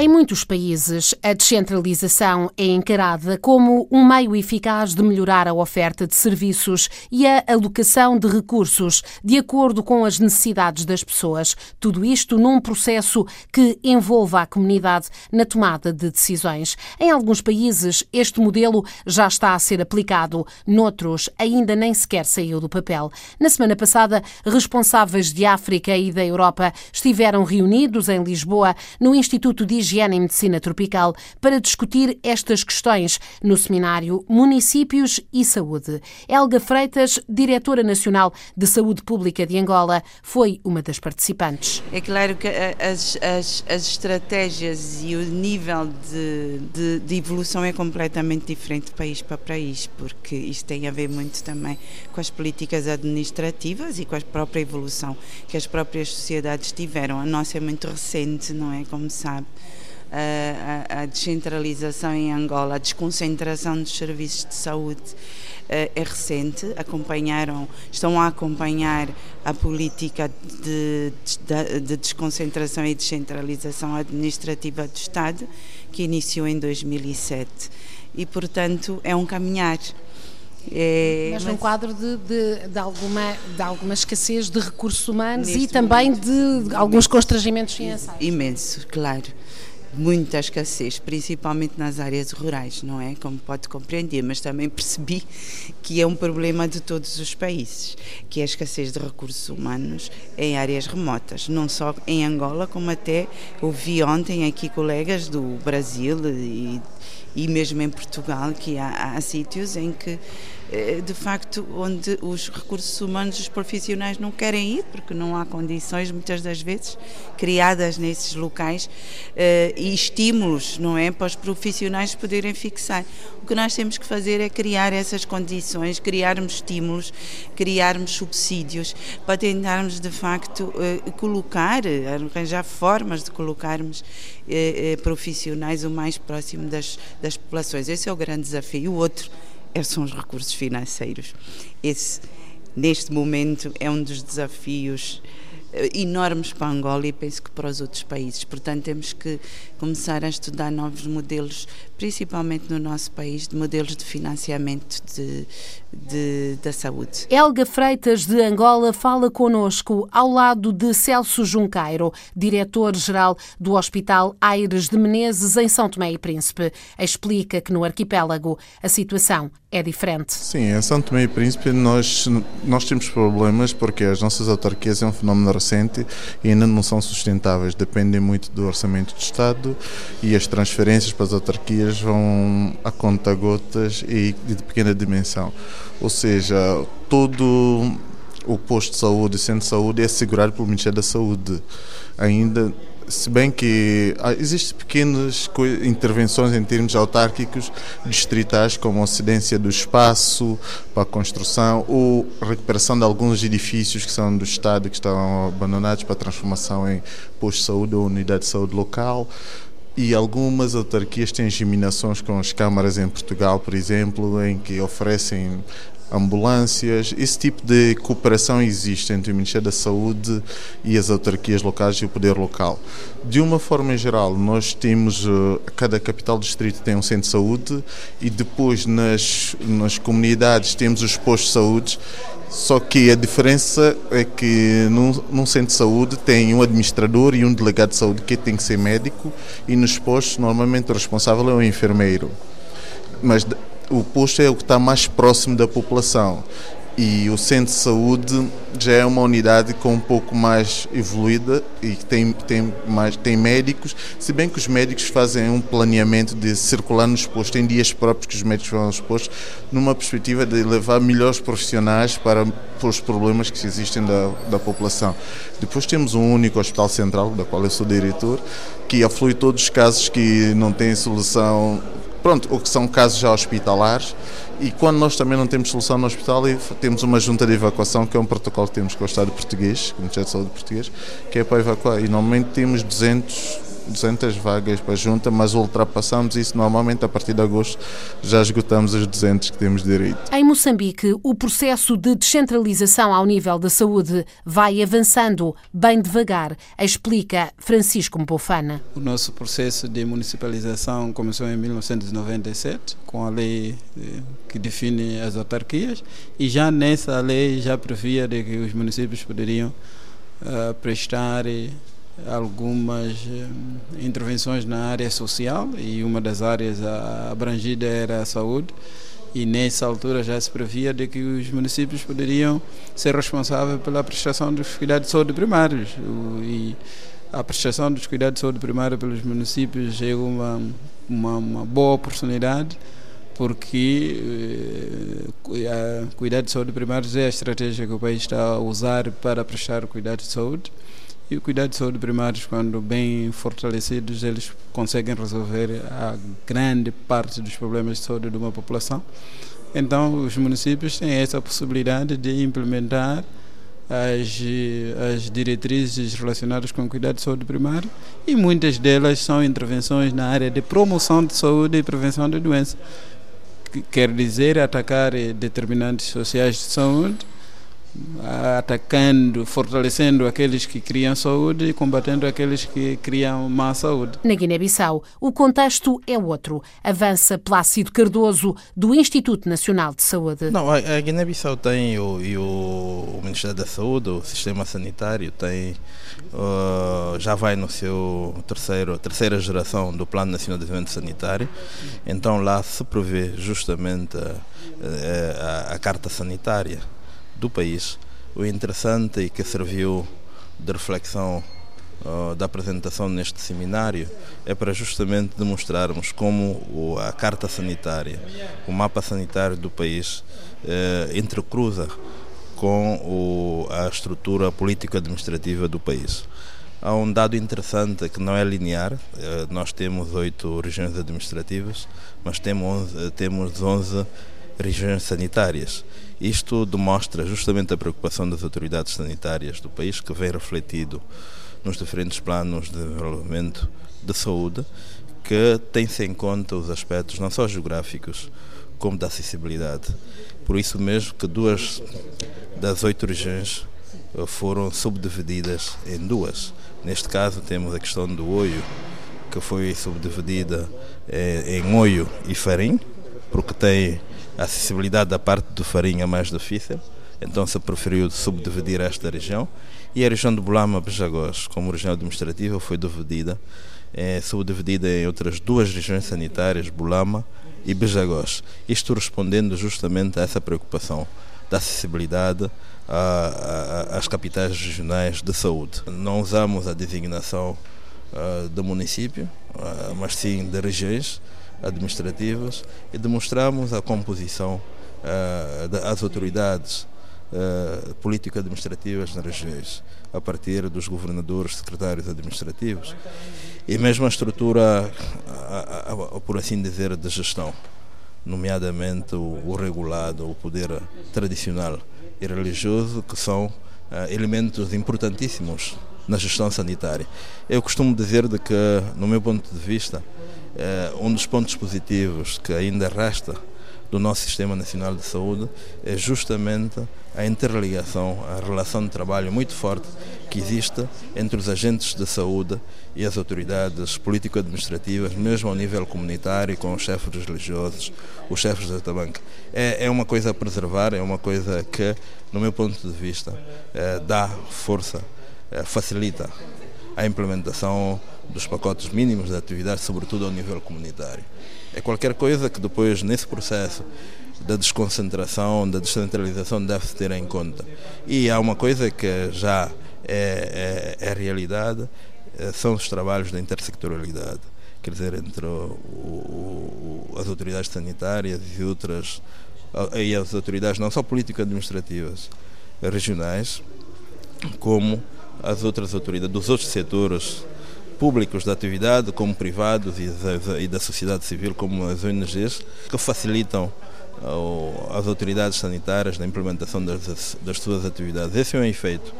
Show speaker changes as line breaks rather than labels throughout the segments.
Em muitos países, a descentralização é encarada como um meio eficaz de melhorar a oferta de serviços e a alocação de recursos de acordo com as necessidades das pessoas. Tudo isto num processo que envolva a comunidade na tomada de decisões. Em alguns países, este modelo já está a ser aplicado, noutros, ainda nem sequer saiu do papel. Na semana passada, responsáveis de África e da Europa estiveram reunidos em Lisboa no Instituto de Higiene e Medicina Tropical para discutir estas questões no seminário Municípios e Saúde. Helga Freitas, diretora nacional de Saúde Pública de Angola, foi uma das participantes.
É claro que as, as, as estratégias e o nível de, de, de, evolução é completamente diferente de país para país, porque isto tem a ver muito também com as políticas administrativas e com a própria evolução que as próprias sociedades tiveram. A nossa é muito recente, não é? Como sabe a, a, descentralização em Angola, a desconcentração dos serviços de saúde é recente, acompanharam, estão a acompanhar a política de, de, de, desconcentração e descentralização administrativa do Estado, que iniciou em 2007. E, portanto, é um caminhar.
É, mas, mas num quadro de, de, de, alguma, de alguma escassez de recursos humanos e também momento, de alguns constrangimentos financeiros.
Imenso, claro muita escassez, principalmente nas áreas rurais, não é? Como pode compreender, mas também percebi que é um problema de todos os países, que é a escassez de recursos humanos em áreas remotas, não só em Angola, como até ouvi ontem aqui colegas do Brasil e, e mesmo em Portugal, que há, há sítios em que de facto, onde os recursos humanos, os profissionais não querem ir, porque não há condições, muitas das vezes, criadas nesses locais eh, e estímulos, não é, para os profissionais poderem fixar. O que nós temos que fazer é criar essas condições, criarmos estímulos, criarmos subsídios, para tentarmos, de facto, eh, colocar, arranjar formas de colocarmos profissionais o mais próximo das, das populações. Esse é o grande desafio. O outro são os recursos financeiros. Esse, neste momento, é um dos desafios eh, enormes para Angola e penso que para os outros países. Portanto, temos que começar a estudar novos modelos, principalmente no nosso país, de modelos de financiamento de, de, da saúde.
Helga Freitas, de Angola, fala conosco ao lado de Celso Junqueiro, diretor-geral do Hospital Aires de Menezes, em São Tomé e Príncipe. Explica que no arquipélago a situação é diferente.
Sim, em São Tomé e Príncipe nós, nós temos problemas porque as nossas autarquias é um fenómeno recente e ainda não são sustentáveis. Dependem muito do orçamento do Estado e as transferências para as autarquias vão a conta-gotas e de pequena dimensão. Ou seja, todo o posto de saúde, centro de saúde é assegurado pelo Ministério da Saúde. Ainda se bem que existem pequenas intervenções em termos autárquicos distritais, como a cedência do espaço para a construção ou recuperação de alguns edifícios que são do Estado que estão abandonados para transformação em posto de saúde ou unidade de saúde local. E algumas autarquias têm geminações com as câmaras em Portugal, por exemplo, em que oferecem ambulâncias, esse tipo de cooperação existe entre o Ministério da Saúde e as autarquias locais e o poder local. De uma forma geral, nós temos, eh, cada capital distrito tem um centro de saúde e depois nas, nas comunidades temos os postos de saúde só que a diferença é que num, num, centro de saúde tem um administrador e um delegado de saúde que tem que ser médico e nos postos normalmente o responsável é o enfermeiro. Mas o posto é o que está mais próximo da população e o centro de saúde já é uma unidade com um pouco mais evoluída e tem, tem, mais, tem médicos, se bem que os médicos fazem um planeamento de circular nos postos, tem dias próprios que os médicos vão aos postos, numa perspectiva de levar melhores profissionais para, para os problemas que existem da, da população. Depois temos um único hospital central, da qual eu sou diretor, que aflui todos os casos que não têm solução pronto, o que são casos já hospitalares e quando nós também não temos solução no hospital temos uma junta de evacuação que é um protocolo que temos com o Estado português, com o Ministério de Saúde português, que é para evacuar. E normalmente temos 200 200 vagas para a junta, mas ultrapassamos isso normalmente a partir de agosto já esgotamos as 200 que temos direito.
Em Moçambique, o processo de descentralização ao nível da saúde vai avançando bem devagar, explica Francisco Mpofana.
O nosso processo de municipalização começou em 1997, com a lei eh, que define as autarquias, e já nessa lei já previa de que os municípios poderiam uh, prestar algumas uh, intervenções na área social e uma das áreas abrangida era a saúde. E nessa altura já se previa de que os municípios poderiam ser responsáveis pela prestação dos cuidados de saúde primários. E a prestação dos cuidados de saúde primários pelos municípios é uma, uma, uma boa oportunidade porque eh, cuidado de saúde primários é a estratégia que o país está a usar para prestar cuidado de saúde e o cuidado de saúde primários, quando bem fortalecidos, eles conseguem resolver a grande parte dos problemas de saúde de uma população. Então, os municípios têm essa possibilidade de implementar as, as diretrizes relacionadas com o cuidado de saúde primário e muitas delas são intervenções na área de promoção de saúde e prevenção de doenças quer dizer atacar determinantes sociais de saúde, atacando, fortalecendo aqueles que criam saúde e combatendo aqueles que criam má saúde.
Na Guiné-Bissau, o contexto é outro. Avança Plácido Cardoso, do Instituto Nacional de Saúde.
Não, a Guiné-Bissau tem, o, e o, o Ministério da Saúde, o sistema sanitário, tem uh, já vai no seu terceiro, terceira geração do Plano Nacional de Desenvolvimento Sanitário. Então lá se prevê justamente a, a, a Carta Sanitária do país. O interessante e que serviu de reflexão uh, da apresentação neste seminário é para justamente demonstrarmos como a Carta Sanitária, o mapa sanitário do país, uh, entrecruza com o, a estrutura político-administrativa do país. Há um dado interessante que não é linear. Eh, nós temos oito regiões administrativas, mas temos 11, temos 11 regiões sanitárias. Isto demonstra justamente a preocupação das autoridades sanitárias do país, que vem refletido nos diferentes planos de desenvolvimento de saúde, que tem-se em conta os aspectos não só geográficos, como da acessibilidade. Por isso mesmo que duas das oito regiões eh, foram subdivididas em duas. Neste caso temos a questão do Oio, que foi subdividida eh, em Oio e Farim, porque tem a acessibilidade da parte do Farim é mais difícil, então se preferiu subdividir esta região. E a região de Bulama-Bejagós, como região administrativa, foi dividida, é, subdividida em outras duas regiões sanitárias, Bulama e Bejagós. Isto respondendo justamente a essa preocupação da acessibilidade às capitais regionais de saúde. Não usamos a designação uh, de município, uh, mas sim de regiões administrativas e demonstramos a composição uh, das autoridades uh, político-administrativas nas regiões, a partir dos governadores, secretários administrativos e mesmo a estrutura, por assim dizer, de gestão nomeadamente o, o regulado, o poder tradicional e religioso, que são uh, elementos importantíssimos na gestão sanitária. Eu costumo dizer de que, no meu ponto de vista, um dos pontos positivos que ainda resta do nosso Sistema Nacional de Saúde é justamente a interligação, a relação de trabalho muito forte que existe entre os agentes de saúde e as autoridades político-administrativas, mesmo ao nível comunitário, com os chefes religiosos, os chefes da tabanca. É, é uma coisa a preservar, é uma coisa que, no meu ponto de vista, é, dá força, é, facilita a implementação dos pacotes mínimos de atividade, sobretudo ao nível comunitário. É qualquer coisa que depois, nesse processo da desconcentração, da descentralização, deve-se ter em conta. E há uma coisa que já é, é, é realidade, eh, são os trabalhos da intersectorialidade, quer dizer, entre o, o, as autoridades sanitárias e outras, e as autoridades não só político-administrativas regionais, como as outras autoridades dos outros setores públicos da atividade, como privados e da, da sociedade civil, como as ONGs, que facilitam as autoridades sanitárias na implementação das, das suas atividades. Esse é um efeito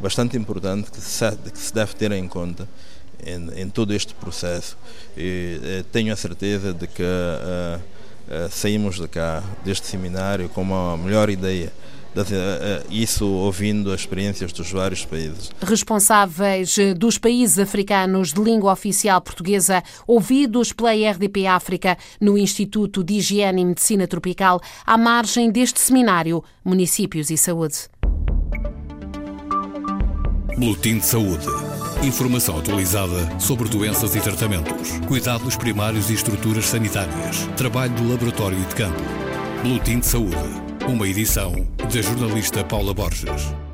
bastante importante que se, deve ter em conta em, em todo este processo. E, eh, tenho a certeza de que uh, uh, saímos de cá, deste seminário, com uma melhor ideia isso ouvindo as experiências dos vários países.
Responsáveis dos países africanos de língua oficial portuguesa, ouvidos pela RDP África no Instituto de Higiene e Medicina Tropical, à margem deste seminário Municípios e Saúde.
Boletim de Saúde. Informação atualizada sobre doenças e tratamentos, cuidados primários e estruturas sanitárias, trabalho de laboratório e de campo. Boletim de Saúde. Uma edição da jornalista Paula Borges.